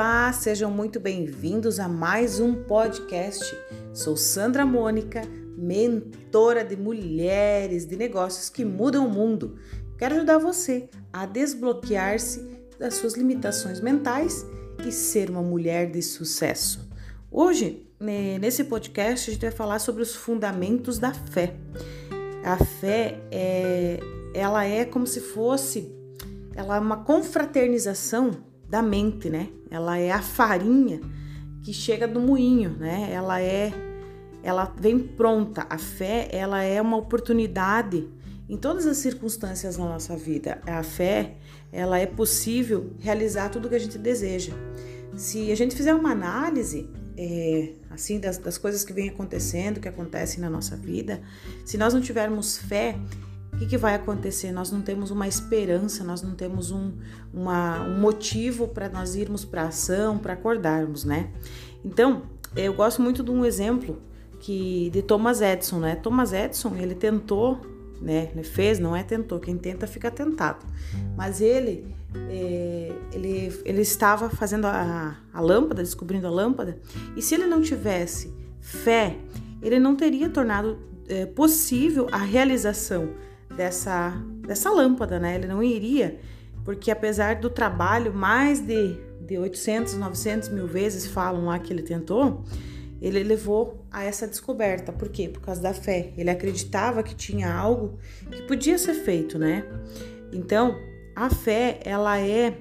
Olá, sejam muito bem-vindos a mais um podcast. Sou Sandra Mônica, mentora de mulheres de negócios que mudam o mundo. Quero ajudar você a desbloquear-se das suas limitações mentais e ser uma mulher de sucesso. Hoje, nesse podcast, a gente vai falar sobre os fundamentos da fé. A fé é, ela é como se fosse, ela é uma confraternização da mente, né? Ela é a farinha que chega do moinho, né? Ela é ela vem pronta. A fé, ela é uma oportunidade em todas as circunstâncias na nossa vida. A fé, ela é possível realizar tudo o que a gente deseja. Se a gente fizer uma análise é, assim das, das coisas que vem acontecendo, que acontecem na nossa vida, se nós não tivermos fé, o que, que, vai acontecer? Nós não temos uma esperança, nós não temos um, uma, um motivo para nós irmos para ação, para acordarmos, né? Então, eu gosto muito de um exemplo que de Thomas Edison, né? Thomas Edison, ele tentou, né? Ele fez, não é tentou, quem tenta fica tentado. Mas ele, é, ele, ele estava fazendo a, a lâmpada, descobrindo a lâmpada, e se ele não tivesse fé, ele não teria tornado é, possível a realização dessa, dessa lâmpada, né? Ele não iria, porque apesar do trabalho, mais de, de 800, 900 mil vezes falam lá que ele tentou, ele levou a essa descoberta. Por quê? Por causa da fé. Ele acreditava que tinha algo que podia ser feito, né? Então, a fé, ela é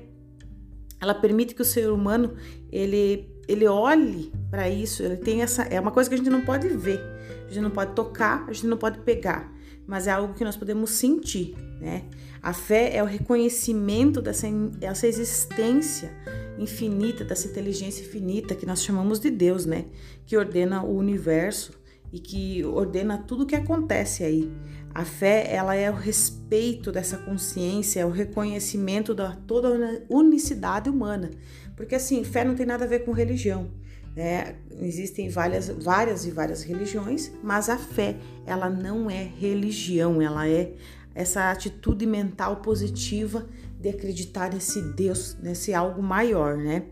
ela permite que o ser humano ele ele olhe para isso, ele tem essa é uma coisa que a gente não pode ver, a gente não pode tocar, a gente não pode pegar, mas é algo que nós podemos sentir, né? A fé é o reconhecimento dessa, dessa existência infinita, dessa inteligência infinita que nós chamamos de Deus, né? Que ordena o universo e que ordena tudo o que acontece aí. A fé, ela é o respeito dessa consciência, é o reconhecimento da toda a unicidade humana. Porque assim, fé não tem nada a ver com religião. Né? Existem várias, várias e várias religiões, mas a fé, ela não é religião, ela é essa atitude mental positiva de acreditar nesse Deus, nesse algo maior, né?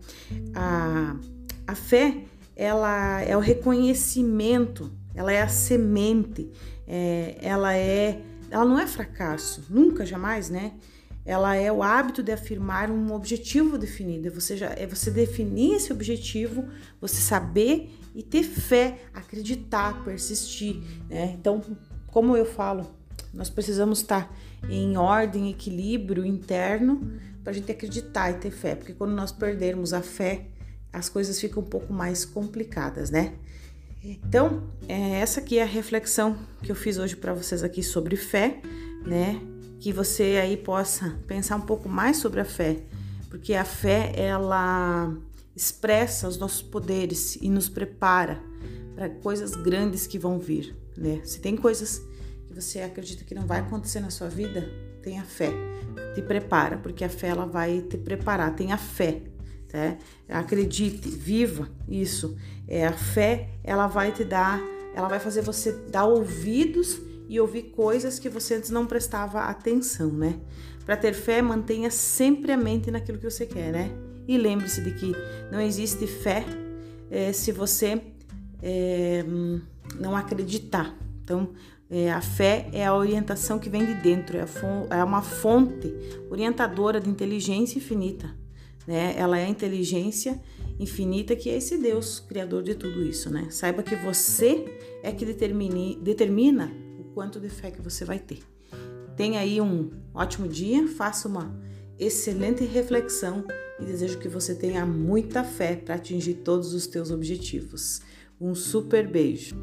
A, a fé, ela é o reconhecimento, ela é a semente, é, ela é, ela não é fracasso, nunca, jamais, né? ela é o hábito de afirmar um objetivo definido. É você já é você definir esse objetivo, você saber e ter fé, acreditar, persistir. Né? Então, como eu falo, nós precisamos estar em ordem, equilíbrio interno para a gente acreditar e ter fé, porque quando nós perdermos a fé, as coisas ficam um pouco mais complicadas, né? Então, é, essa aqui é a reflexão que eu fiz hoje para vocês aqui sobre fé, né? que você aí possa pensar um pouco mais sobre a fé, porque a fé ela expressa os nossos poderes e nos prepara para coisas grandes que vão vir, né? Se tem coisas que você acredita que não vai acontecer na sua vida, tenha fé, te prepara, porque a fé ela vai te preparar, tenha fé, tá? Acredite, viva isso. É a fé, ela vai te dar, ela vai fazer você dar ouvidos e ouvir coisas que você antes não prestava atenção, né? Para ter fé, mantenha sempre a mente naquilo que você quer, né? E lembre-se de que não existe fé é, se você é, não acreditar. Então, é, a fé é a orientação que vem de dentro, é, é uma fonte orientadora de inteligência infinita. Né? Ela é a inteligência infinita que é esse Deus, criador de tudo isso. Né? Saiba que você é que determine, determina quanto de fé que você vai ter. Tenha aí um ótimo dia, faça uma excelente reflexão e desejo que você tenha muita fé para atingir todos os teus objetivos. Um super beijo.